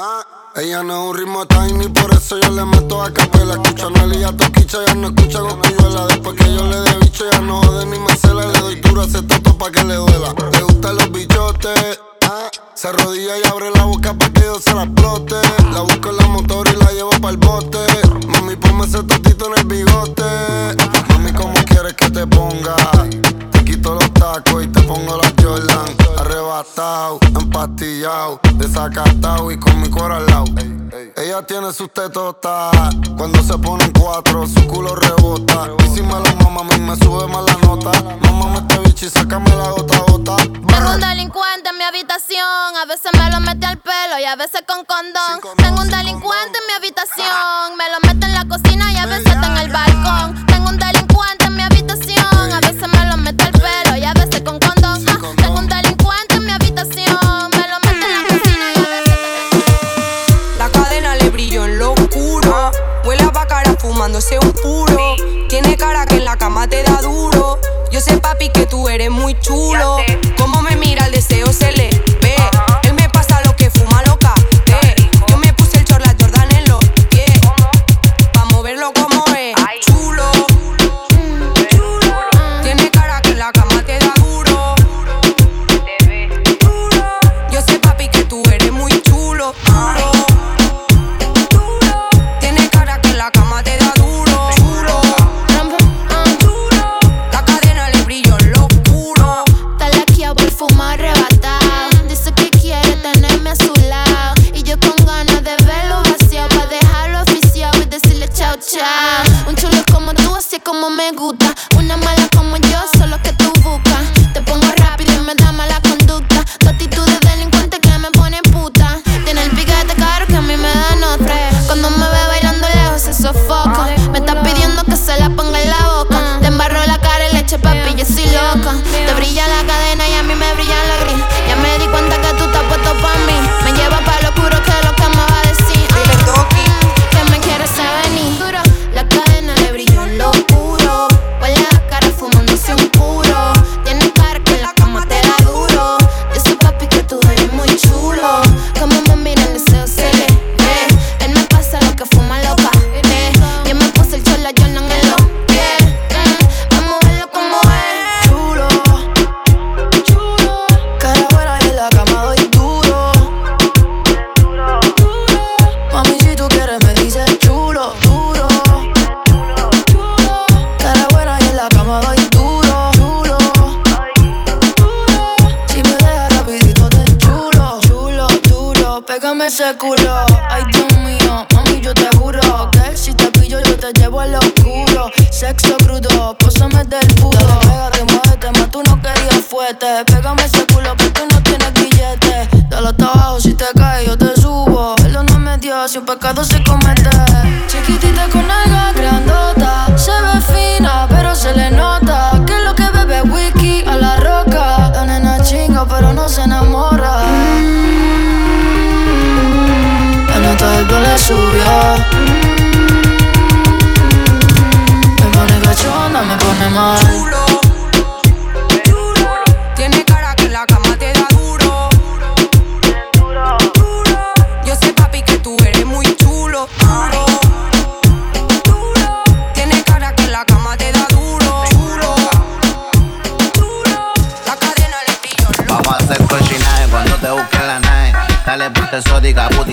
Ah, ella no es un ritmo tiny, por eso yo le meto a capela. Escucha a Nelly a Toquicha, ya no escucha la Después que yo le dé bicho, ya no jode ni me cela. Le doy duro a ese toto pa' que le duela. Le gustan los bichotes. Ah, se arrodilla y abre la boca pa' que yo se la explote. La busco en la motor y la llevo para el bote. Mami, ponme ese totito en el bigote que te ponga. Quito los tacos y te pongo la Jordan. Arrebatado, empastillado, desacatado y con mi cuero al lado. Ella tiene sus tetotas. Cuando se ponen cuatro, su culo rebota. Y si me lo mama, a mí me sube más la nota. Mamá, este bicho y sácame la gota gota. Tengo un delincuente en mi habitación. A veces me lo mete al pelo y a veces con condón. Tengo un delincuente en mi habitación. Me lo mete en la cocina y a veces está en el balcón. Tengo un delincuente en mi habitación. A veces me lo mete fumándose un puro. Tiene cara que en la cama te da duro. Yo sé, papi, que tú eres muy chulo. Como me mira el deseo se fuete. Pégame ese culo porque no tienes billete. Dale hasta abajo si te caes, yo te subo. Ello no me dio, si un pecado se comete. Chiquitita con alga grandota. Se ve fina, pero se le nota. Que es lo que bebe whisky a la roca. La nena chinga, pero no se enamora. En esta el le subió. Me pone me pone mal.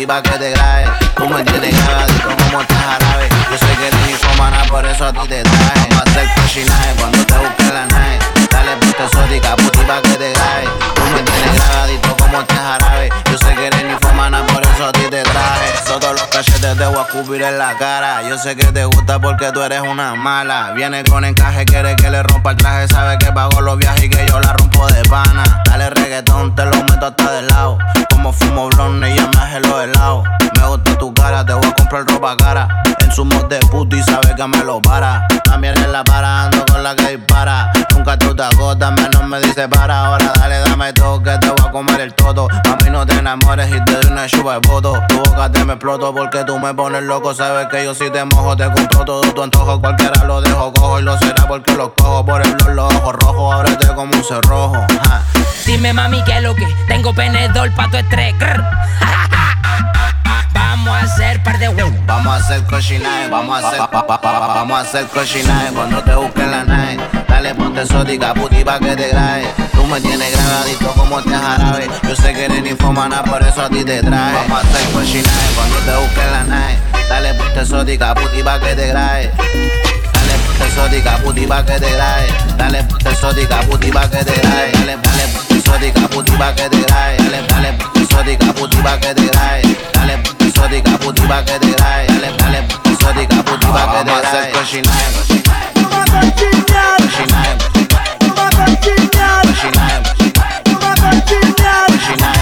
Puti pa' que te grabe. Tú me tienes grabadito como te jarabe. Yo sé que eres infomana, por eso a ti te traje. A hacer cochinaje cuando te busque la nave. Dale puta exótica, puti pa' que te grabe. Tú me tienes grabadito como jarabe. Yo sé que eres infomana, por eso a ti te traje. Todos los cachetes te voy a escupir en la cara. Yo sé que te gusta porque tú eres una mala. Viene con encaje, quiere que le rompa el traje. Sabe que pago los viajes y que yo la rompo de pana. Dale reggaetón, te lo meto hasta del lado como fumo blonde ya me hace los helados. Me gusta tu cara, te voy a comprar ropa cara. En su mod de puto y sabe que me lo para. También en la para, ando con la que dispara. Nunca tú te agotas, menos me dice para. Ahora dale, dame todo que te voy a comer el todo. A mí no te enamores y te doy una chupa de voto. Tu boca te me exploto porque tú me pones loco. Sabes que yo si te mojo, te compro todo tu antojo. Cualquiera lo dejo cojo y lo será porque lo cojo. Por el los ojos rojos, ábrete como un cerrojo. Dime mami que lo que tengo penedor pa' tu estrés. Vamos a hacer par de huevos. Vamos a hacer cochinaje, vamos a hacer Vamos a hacer cochinaje cuando te busquen la nave. Dale ponte exótica, puti pa' que te grabe. Tú me tienes grabadito como te jarabe. Yo sé que eres infomana, por eso a ti te traje. Vamos a hacer cochinaje cuando te busquen la nave. Dale ponte exótica, puti pa' que te grabe. Dale ponte exótica, puti pa' que te grabe. Dale ponte exótica, puti pa' que te grabe. Dale, dale ponte exótica, puti pa' que te grabe. Dale, dale, ponte exótica, puti pa' que te grabe. Dale, ponte exótica, puti pa' que te grabe. Dale, dale, ponte exótica, puti pa' que te grabe. Vamos a hacer Virginia. Virginia.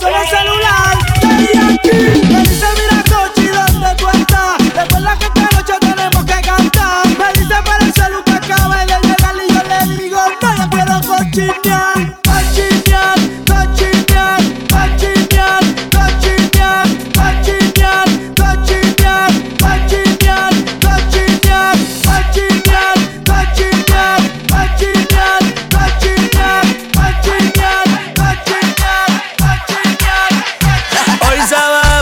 con el celular.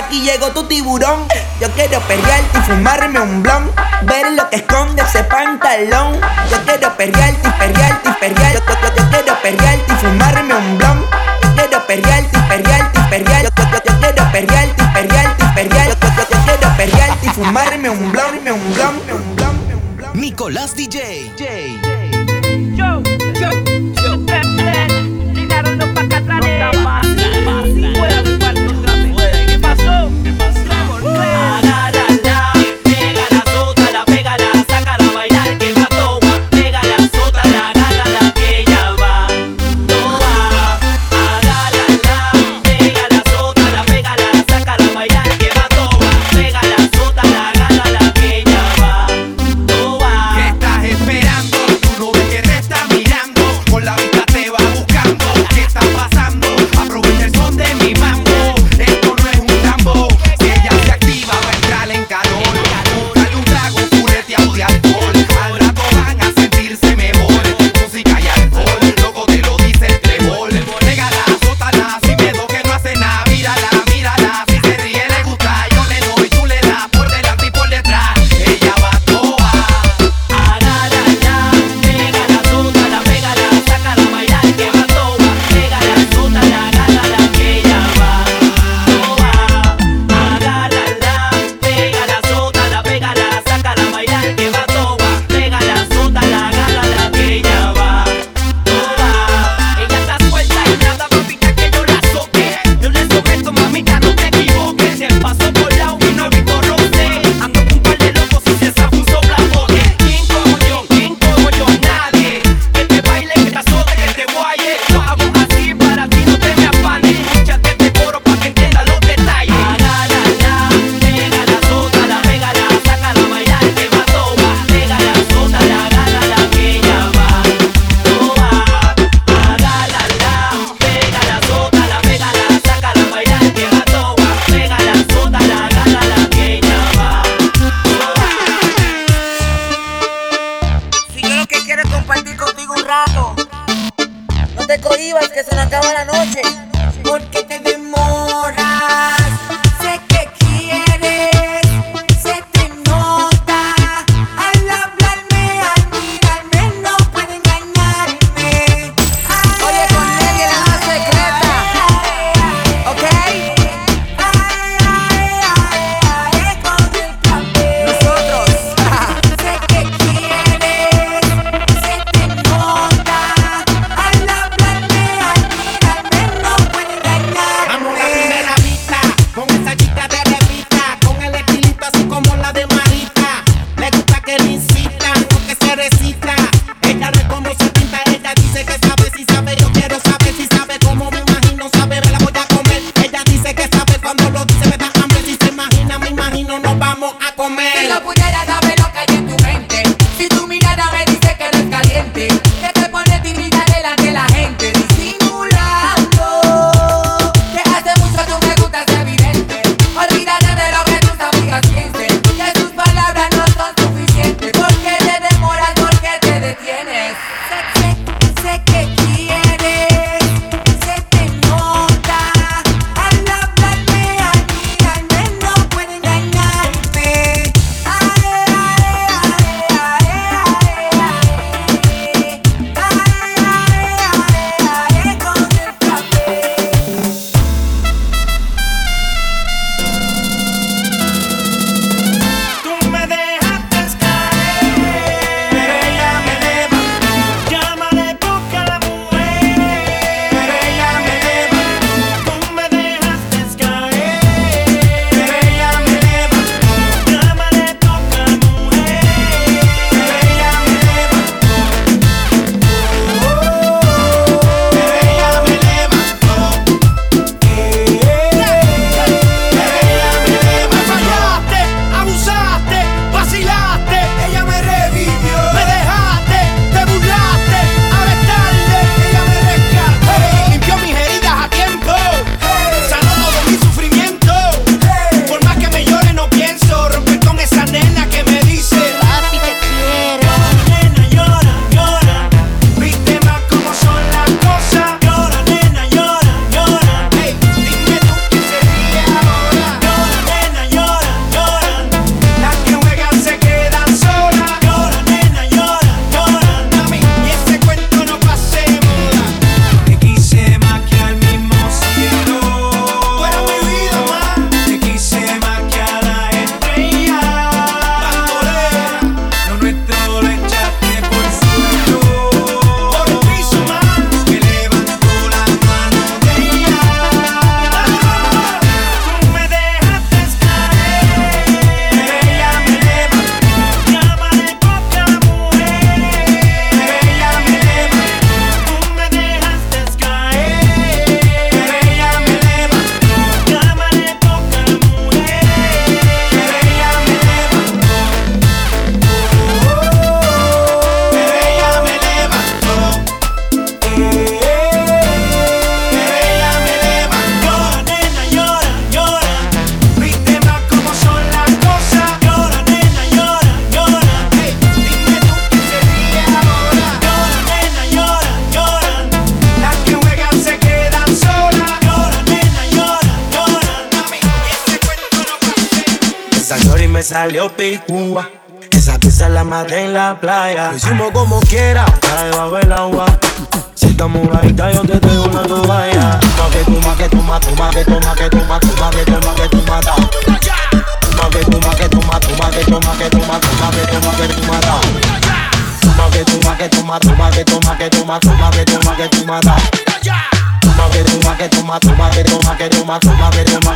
Aquí llegó tu tiburón. Yo quiero perrearte y fumarme un blon. Ver lo que esconde ese pantalón. Yo quiero perrearte y perrearte y perrear. Yo, quiero perrearte y fumarme un blon. Yo quiero perrearte y perrearte y perrear. Yo, quiero perrearte y perrearte y perrear. Yo, quiero perrearte y fumarme un blon, un blon, un blon, un blon. Nicolás DJ. Yo,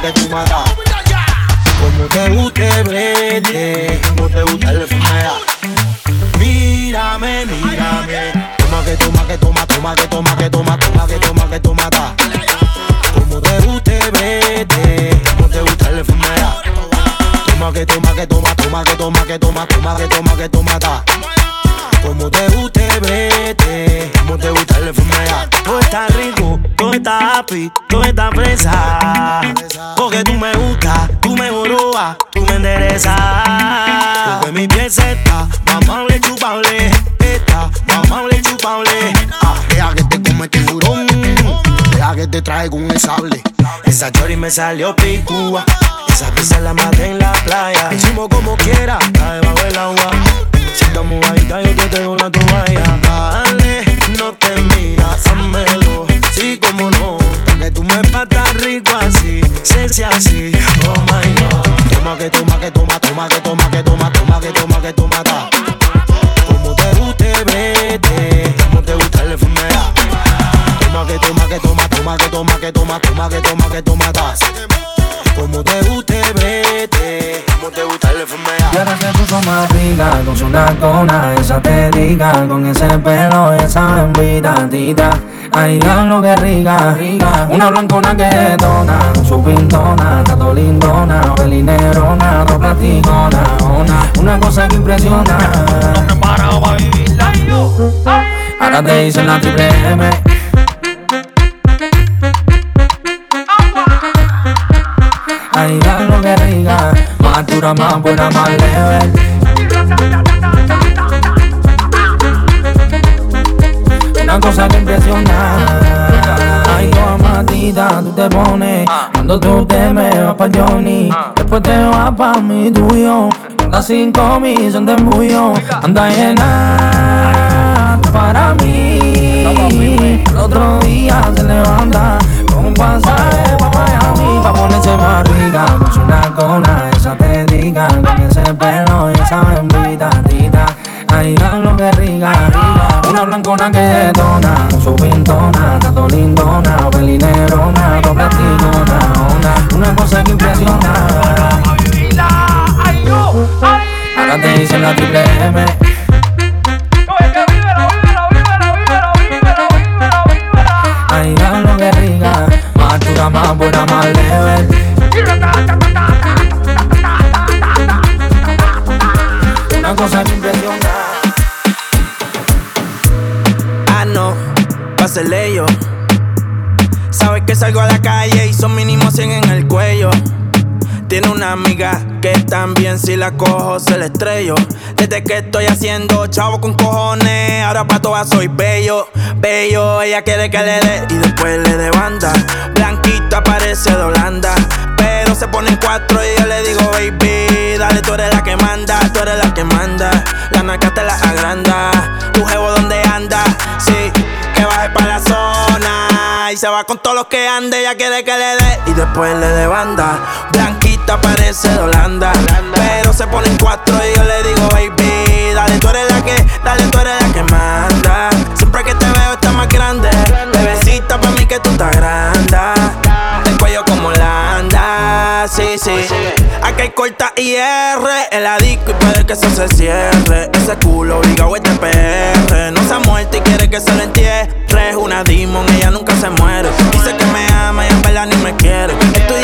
que tú. Como te guste, vete, como te gusta el fumea. Mírame, mírame. Toma que toma, que toma, toma, que toma, que toma, toma, que toma, que toma. Como te guste, vete, como te gusta el fumea. Toma que toma, que toma, toma, que toma, que toma, toma, que toma, que toma, da. Como te guste, vete. Como te gusta el enfermedad. Todo está rico, todo está happy, todo está presa que tú me gustas, tú me jorobas, tú me enderezas. Porque mi piel se está, mamable, chupable, está, mamable, chupable. Ah, deja que te come este tiburón, deja que te traiga un sable. Esa chori me salió picúa, esa pizza la maté en la playa. Hicimos como quiera, está debajo del agua. Si estamos ahí, yo te doy una toalla. Dale, no te miras, amela tú me patas rico así, sexy así. Oh my god. Toma que toma, que toma, toma, que toma, que toma, toma, que toma, que toma, ta. Como te guste, vete. Como te gusta el enfermedad. Toma que toma, que toma, toma, que toma, que toma, toma, que toma, que toma, ta. Como te guste, vete. Y ahora se puso más rica con su nacona, esa te diga, con ese pelo, esa envidia, tita. Ay, lo que rica, rica. Una blancona que dona, con su pintona, tato lindona, pelinerona, dos platicona, una, una cosa que impresiona. Ahora te dicen la triple M. Ay, lo que rica, más dura, más buena, más leve. Una cosa que impresiona. Ay, tu matita, tú te pones. Cuando tú te me vas pa' Johnny. Después te vas pa' mi tuyo. Anda cinco mil, son de embullo. Anda llena para mí. El otro día se levanta con un pasaje pa' ponerse más rica. Con su nacona, esa te diga. Con ese pelo y esa bembita, tita. Ay, lo que rica, rica. Una blancona que detona, su pintona, tanto lindona, pelinerona, doble tigona, una, una cosa que impresiona. Ahora te dicen la triple M. la cojo se la estrello. Desde que estoy haciendo chavo con cojones, ahora pa' todas soy bello, bello. Ella quiere que le dé y después le dé banda. Blanquita parece de Holanda, pero se ponen cuatro y yo le digo baby, dale tú eres la que manda, tú eres la que manda. La naca te la agranda, tu jevo donde anda, sí, que baje pa' la zona y se va con todos los que ande. Ella quiere que le dé y después le dé banda. Blanquita parece de Holanda, pero se ponen cuatro y yo le digo baby, dale tú eres la que, dale tú eres la que manda. Siempre que te veo está más grande, bebecita pa' mí que tú estás grande. El cuello como Landa, sí, sí. Aquí hay corta IR, el disco y puede que eso se cierre. Ese culo obligado este PR. No se ha muerto y quiere que se lo entierre. Es una demon, ella nunca se muere. Dice que me ama y en verdad ni me quiere. En la Intel,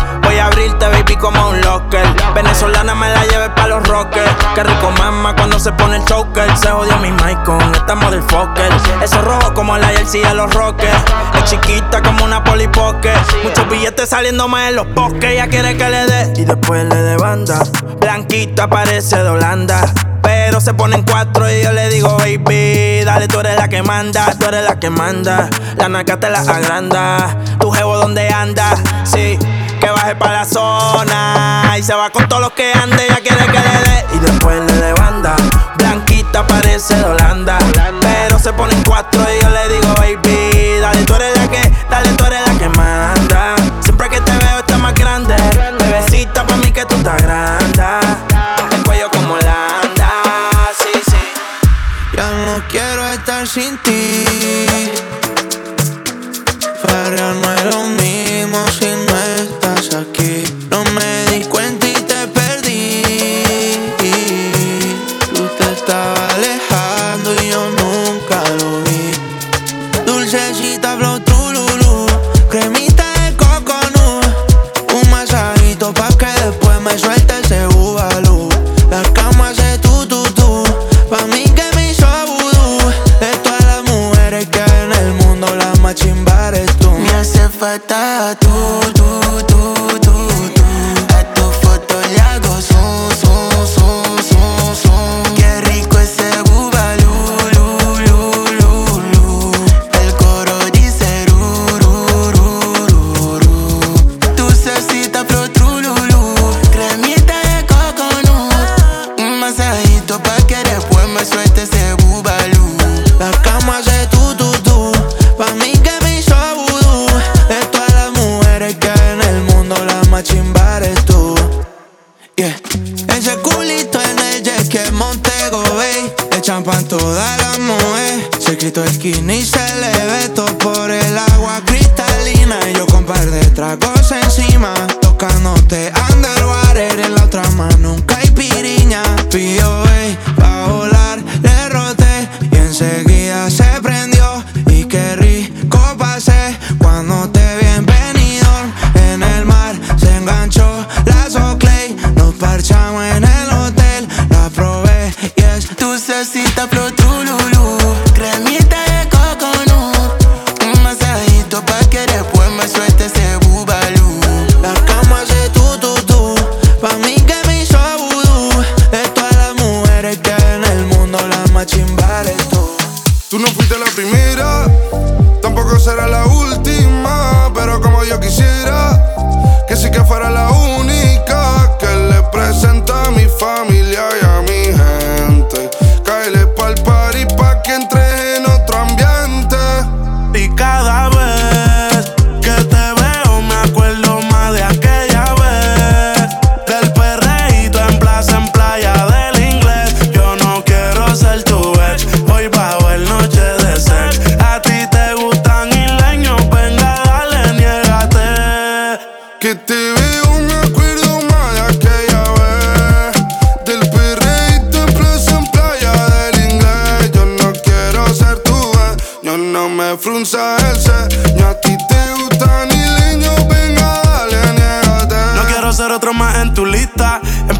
Qué rico mama cuando se pone el choker. Se jodió mi mic con esta motherfucker. Eso rojo como la jersey de los rockers. Es chiquita como una polipoque. Muchos billetes saliendo más en los bosques. Ella quiere que le dé y después le dé banda. Blanquita parece de Holanda. Pero se ponen cuatro y yo le digo, baby, dale, tú eres la que manda, tú eres la que manda. La naca te la agranda. Tu jevo donde anda, sí, que baje pa' la zona. Y se va con todos los que ande, ella quiere que le parece de Holanda. Pero se ponen cuatro y yo le digo, baby,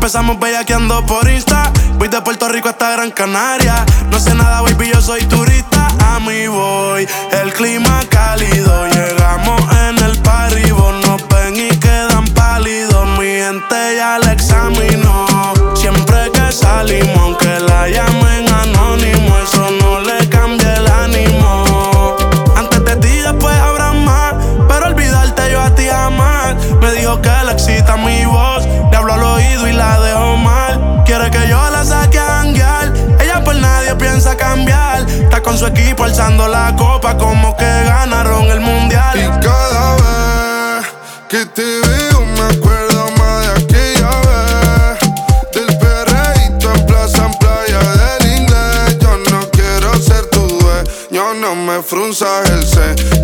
Empezamos bellaqueando por Insta. Voy de Puerto Rico hasta Gran Canaria. No sé nada, baby, yo soy turista. A mí voy, el clima cálido. Llegamos en el party, vos nos ven y quedan pálidos. Mi gente ya la examinó. Siempre que salimos, con su equipo alzando la copa como que ganaron el mundial. Y cada vez que te veo, me acuerdo más de aquella vez. Del perreíto en plaza, en playa del inglés. Yo no quiero ser tu dueño, no me frunzas el ceño.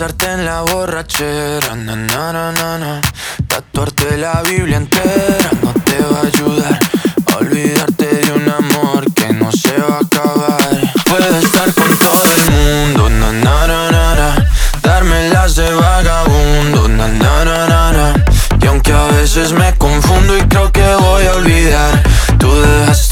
Pasarte en la borrachera, na na na na na. Tatuarte la Biblia entera no te va a ayudar. a Olvidarte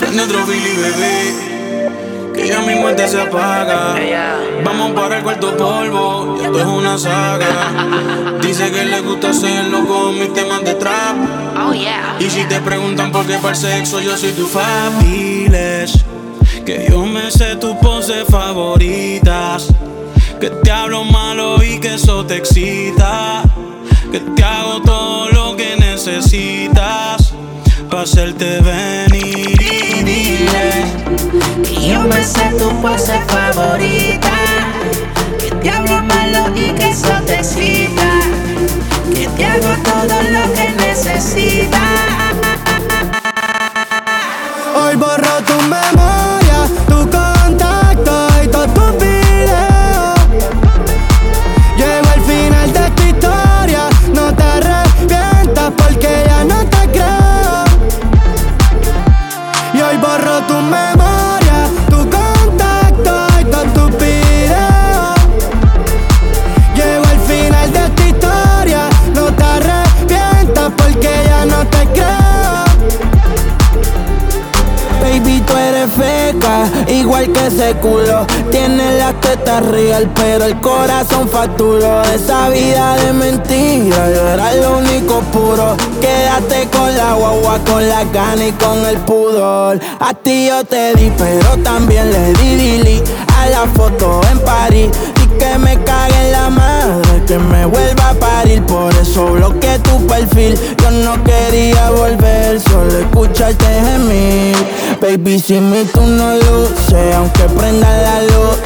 Prende otro Billy, bebé. Que ya mi mente se apaga. Vamos para el cuarto polvo. y Esto es una saga. Dice que le gusta hacerlo con mis temas de trap. Y si te preguntan por qué para el sexo, yo soy tu fabiles. Que yo me sé tus poses favoritas. Que te hablo malo y que eso te excita. Que te hago todo lo que necesitas. Pa' hacerte venir dile Y yo me sé tu pose favorita. Que te hablo malo y que eso te excita. Que te hago todo lo que necesitas. Hoy borro tu memoria, que ese culo. Tienes las tetas real, pero el corazón facturó. Esa vida de mentira, yo era lo único puro. Quédate con la guagua, con la gana y con el pudor. A ti yo te di, pero también le di dili a la foto en París. Que me cague en la madre, que me vuelva a parir. Por eso bloqueé tu perfil. Yo no quería volver, solo escucharte gemir. Baby, si mi tú no luces, aunque prenda la luz,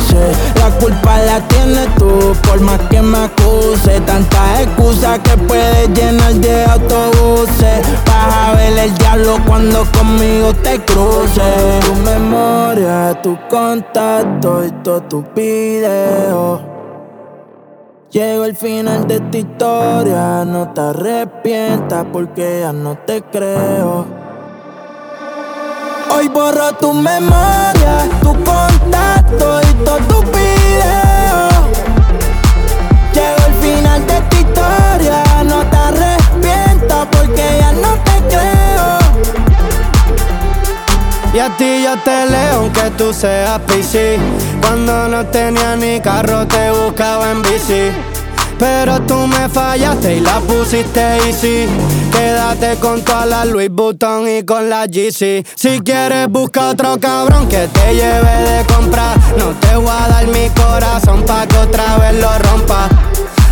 la culpa la tienes tú, por más que me acuse. Tantas excusas que puedes llenar de autobuses. Vas a ver el diablo cuando conmigo te cruces. Tu contacto y todos tus videos. Llego al final de esta historia, no te arrepientas porque ya no te creo. Hoy borro tu memoria, tu contacto y todos tus videos. Llego al final de esta historia, no te arrepientas porque ya no te creo. Y a ti yo te leo aunque tú seas PC Cuando no tenía ni carro te buscaba en bici. Pero tú me fallaste y la pusiste easy. Quédate con toda la Louis Vuitton y con la GC Si quieres busca otro cabrón que te lleve de comprar No te voy a dar mi corazón pa' que otra vez lo rompa.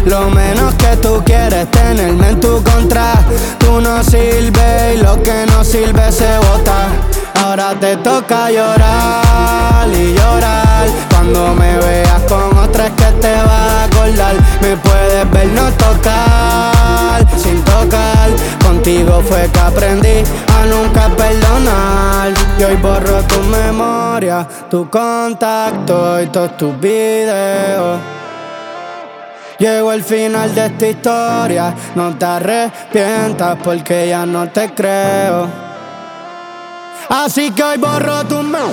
Lo menos que tú quieres tenerme en tu contra. Tú no sirves y lo que no sirve se bota Ahora te toca llorar y llorar. Cuando me veas con otra es que te vas a acordar. Me puedes ver no tocar sin tocar. Contigo fue que aprendí a nunca perdonar. Y hoy borro tu memoria, tu contacto y todos tus videos. Llego al final de esta historia, no te arrepientas porque ya no te creo. Así que hoy borro tu memoria.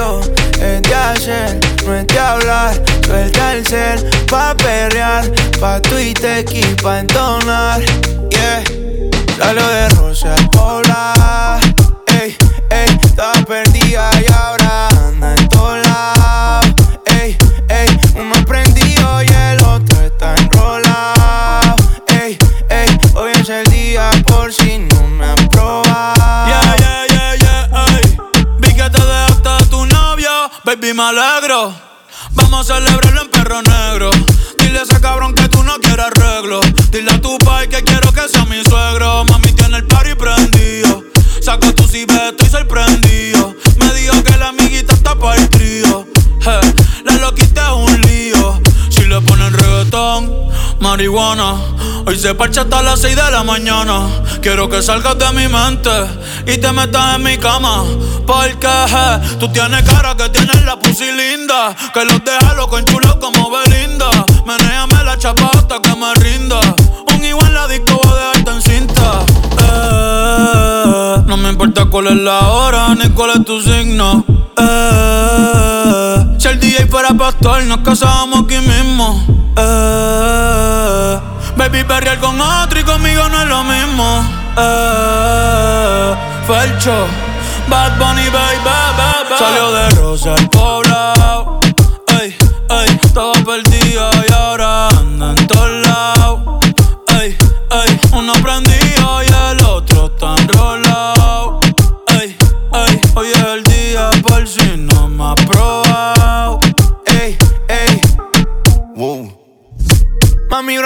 yo. Es de hacer, no es de hablar. Suelta el cel pa' perrear, pa' Twitter y pa' entonar. Yeah, salió de Rosa al me alegro. Vamos a celebrarlo en perro negro. Dile a ese cabrón que tú no quieres arreglo. Dile a tu pai que quiero que sea mi suegro. Mami tiene el party prendido. Saca tu cibeto estoy sorprendido. Me dijo que la amiguita está para el trío. Je, la loquita es un lío. Le ponen reggaetón, marihuana. Hoy se parcha hasta las 6 de la mañana. Quiero que salgas de mi mente y te metas en mi cama. Porque je, tú tienes cara que tienes la pussy linda. Que los deja loco en chulo como Belinda. Menéame la chapa hasta que me rinda. Un igual la disco voy a dejarte en cinta. Eh, no me importa cuál es la hora ni cuál es tu signo. Eh, si el DJ fuera pastor, nos casábamos aquí mismo. Eh, baby, perrear con otro y conmigo no es lo mismo. Eh, Bad Bunny, baby, baby. Salió de Rosa el poblado.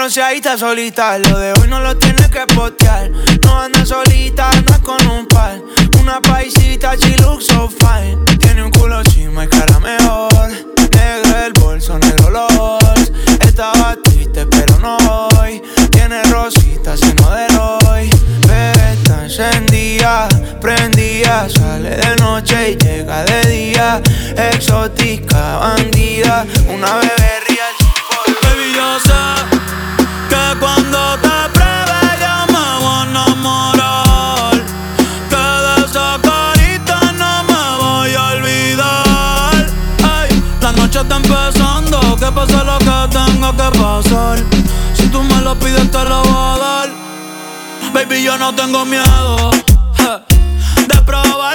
Bronceadita solita, lo de hoy no lo tienes que postear. No anda solita, anda con un par. Una paisita, she looks so fine. Tiene un culo chima y cara mejor. Negro el bolso, negro los. Estaba triste, pero no hoy. Tiene rositas, sino de hoy. Bebé está encendida, prendida. Sale de noche y llega de día. Exótica, bandida. Una bebé real. Baby, yo sé que pasar. Si tú me lo pides, te lo voy a dar. Baby, yo no tengo miedo je, de probarte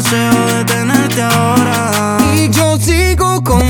deseo de. Y yo sigo con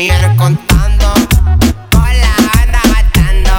millones contando. Con la banda gastando.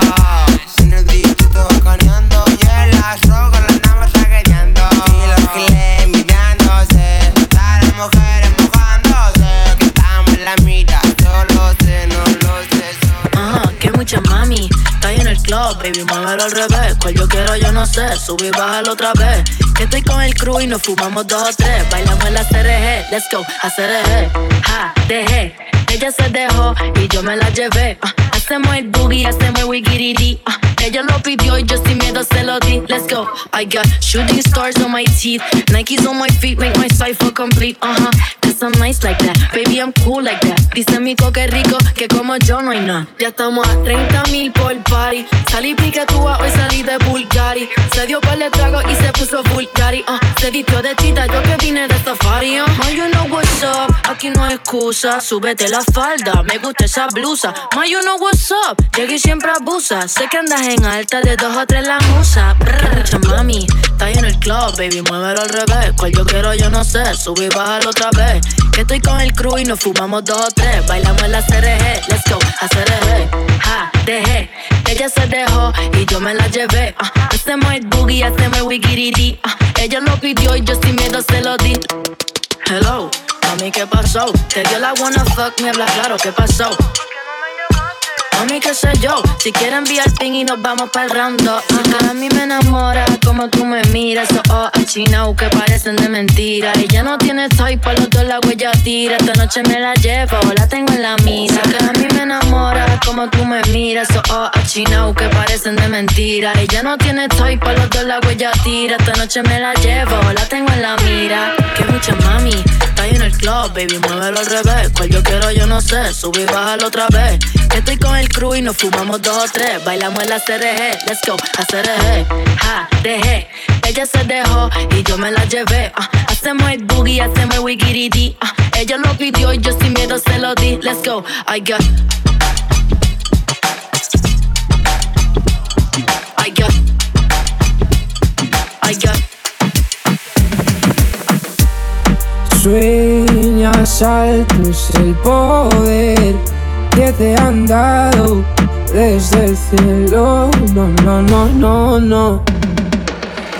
En el distrito caneando. Y en las rocas la andamos saqueteando. Y los giles mirándose. Todas las mujeres mojándose. Que estamos en la mira. Solo sé, no lo sé. Ajá, que mucha mami. Ahí en el club, baby, muévelo al revés. Cual yo quiero, yo no sé. Sube y bájalo otra vez. Que estoy con el crew y nos fumamos dos o tres. Bailamos en la CRG, let's go, a CRG. Ja, dejé. Ella se dejó y yo me la llevé. Ah, hacemos el boogie, hacemos el wigiriri. Ah, ella lo pidió y yo sin miedo se lo di. Let's go. I got shooting stars on my teeth. Nikes on my feet make my cipher complete. Uh huh. Cause I'm nice like that. Baby, I'm cool like that. Dice mi coque rico que como yo no hay nada. Ya estamos a 30 mil por party. Salí piquetúa, hoy salí de Bulgari. Se dio par de trago y se puso Bulgari. Uh, se vistió de chita, yo que vine de safari. Uh. Ma, you know what's up. Aquí no hay excusa. Súbete la falda, me gusta esa blusa. Ma, you know what's up. Llegué y siempre abusa. Sé que andas en alta de dos o tres la musa. Brr, mami, está en el club, baby, muévelo al revés. Cual yo quiero, yo no sé. Sube y bájalo otra vez. Que estoy con el crew y nos fumamos dos o tres. Bailamos en la CRG, let's go, a CRG. Ja, dejé. Ella se dejó y yo me la llevé. ah. hacemos el boogie, hacemos el wigiriri. ah. ella lo pidió y yo sin miedo se lo di. Hello, mami, ¿qué pasó? Te dio la wanna fuck, me habla claro, ¿qué pasó? Mami, qué sé yo, si quieres enviar ping y nos vamos para el round up. Ajá, A mí me enamora como tú me miras, oh, oh, chino que parecen de mentira. Ella no tiene type, para los dos la huella tira. Esta noche me la llevo, la tengo en la mira. Que a mí me enamora como tú me miras, oh, oh, chino que parecen de mentira. Ella no tiene type, para los dos la huella tira. Esta noche me la llevo, la tengo en la mira. Que mucha mami, está en el club, baby, muévelo al revés. Cual yo quiero, yo no sé, sube y bájalo otra vez. Estoy con el crew y nos fumamos dos o tres. Bailamos la CRG, let's go, a CRG. Ja, dejé. Ella se dejó y yo me la llevé. ah. hacemos el boogie, hacemos el wigiridi. ah. ella lo pidió y yo sin miedo se lo di. Let's go, I got. I got. I got. Sueñas altos el poder que te han dado desde el cielo. No, no, no, no, no.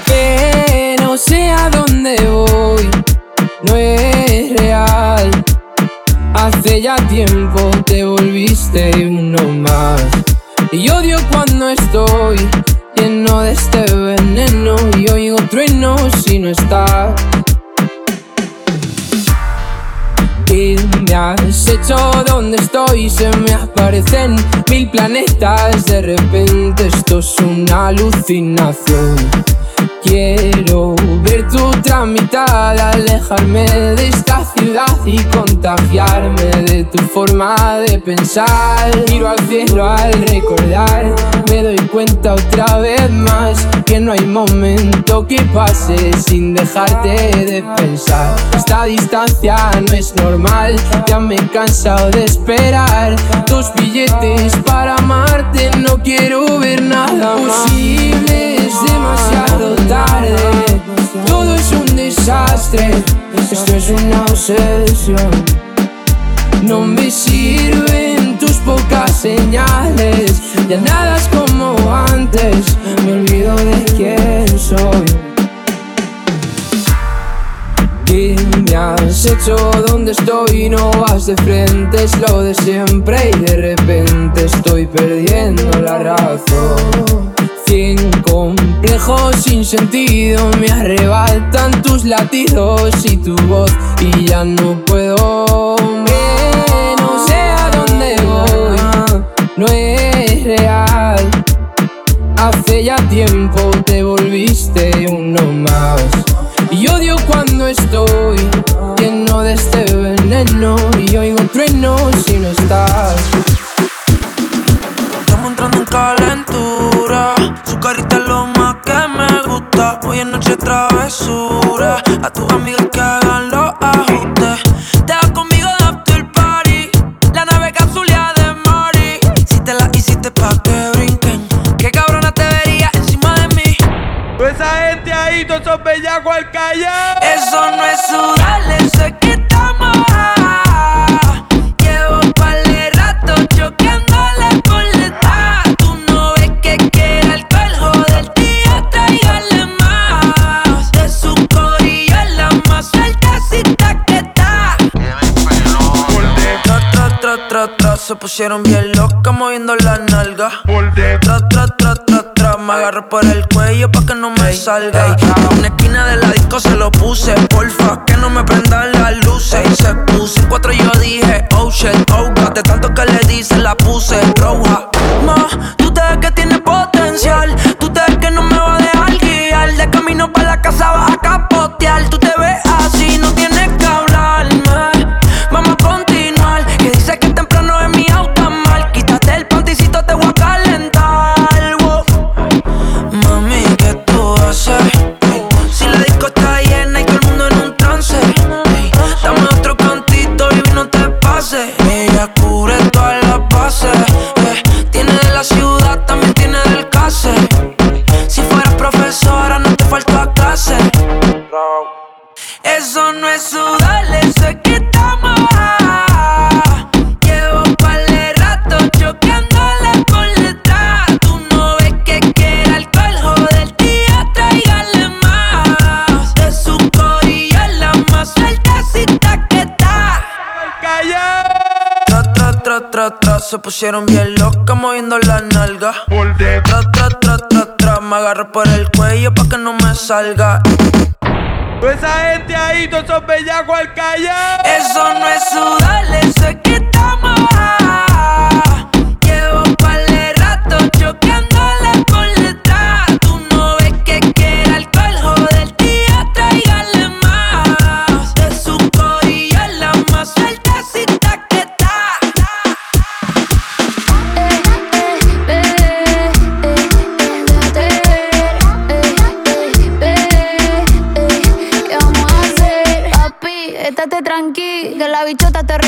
Que no sé a dónde voy, no es real. Hace ya tiempo te volviste uno más. Y odio cuando estoy lleno de este veneno y oigo truenos si no estás. Me hecho? ¿Dónde estoy? Se me aparecen mil planetas. De repente esto es una alucinación. Quiero ver tu otra alejarme de esta ciudad y contagiarme de tu forma de pensar. Miro al cielo al recordar, me doy cuenta otra vez más que no hay momento que pase sin dejarte de pensar. Esta distancia no es normal, ya me he cansado de esperar. Dos billetes para amarte, no quiero ver nada posible, demasiado tarde. Todo es un desastre. Esto es una obsesión. No me sirven tus pocas señales. Ya nada es como antes. Me olvido de quién soy. ¿Qué me has hecho? ¿Dónde estoy? No vas de frente, es lo de siempre. Y de repente estoy perdiendo la razón. Cien complejos sin sentido. Me arrebatan tus latidos y tu voz Y ya no puedo no sé a dónde voy No es real. Hace ya tiempo te volviste uno más. Y odio cuando estoy lleno de este veneno Y oigo truenos si no estás noche travesura. A tus amigas que hagan los ajustes. Te vas conmigo de after party. La nave capsulea de Mari. Si te la hiciste pa' que brinquen. Qué cabrona te vería encima de mí. Toda esa gente ahí, todos esos bellacos al callao. Eso no es sudar, eso es que se pusieron bien locas moviendo la nalga. Tra, tra, tra, tra, tra, me agarro por el cuello pa' que no me salga. En una esquina de la disco se lo puse, porfa, que no me prendan las luces. Y se puso en cuatro y yo dije, oh shit, oh god, de tanto que le dice la puse pusieron bien locas moviendo la nalga. Tra, tra, tra, tra, tra, me agarro por el cuello pa' que no me salga. Toda esa gente ahí, todos esos bellacos al callao. Eso no es sudar, eso es que estamos bichota te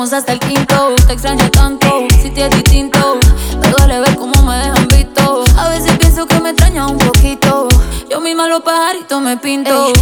hasta el quinto. Te extraño tanto, si te es distinto. Me duele ver cómo me dejan visto. A veces pienso que me extraña un poquito. Yo misma los pajaritos me pinto.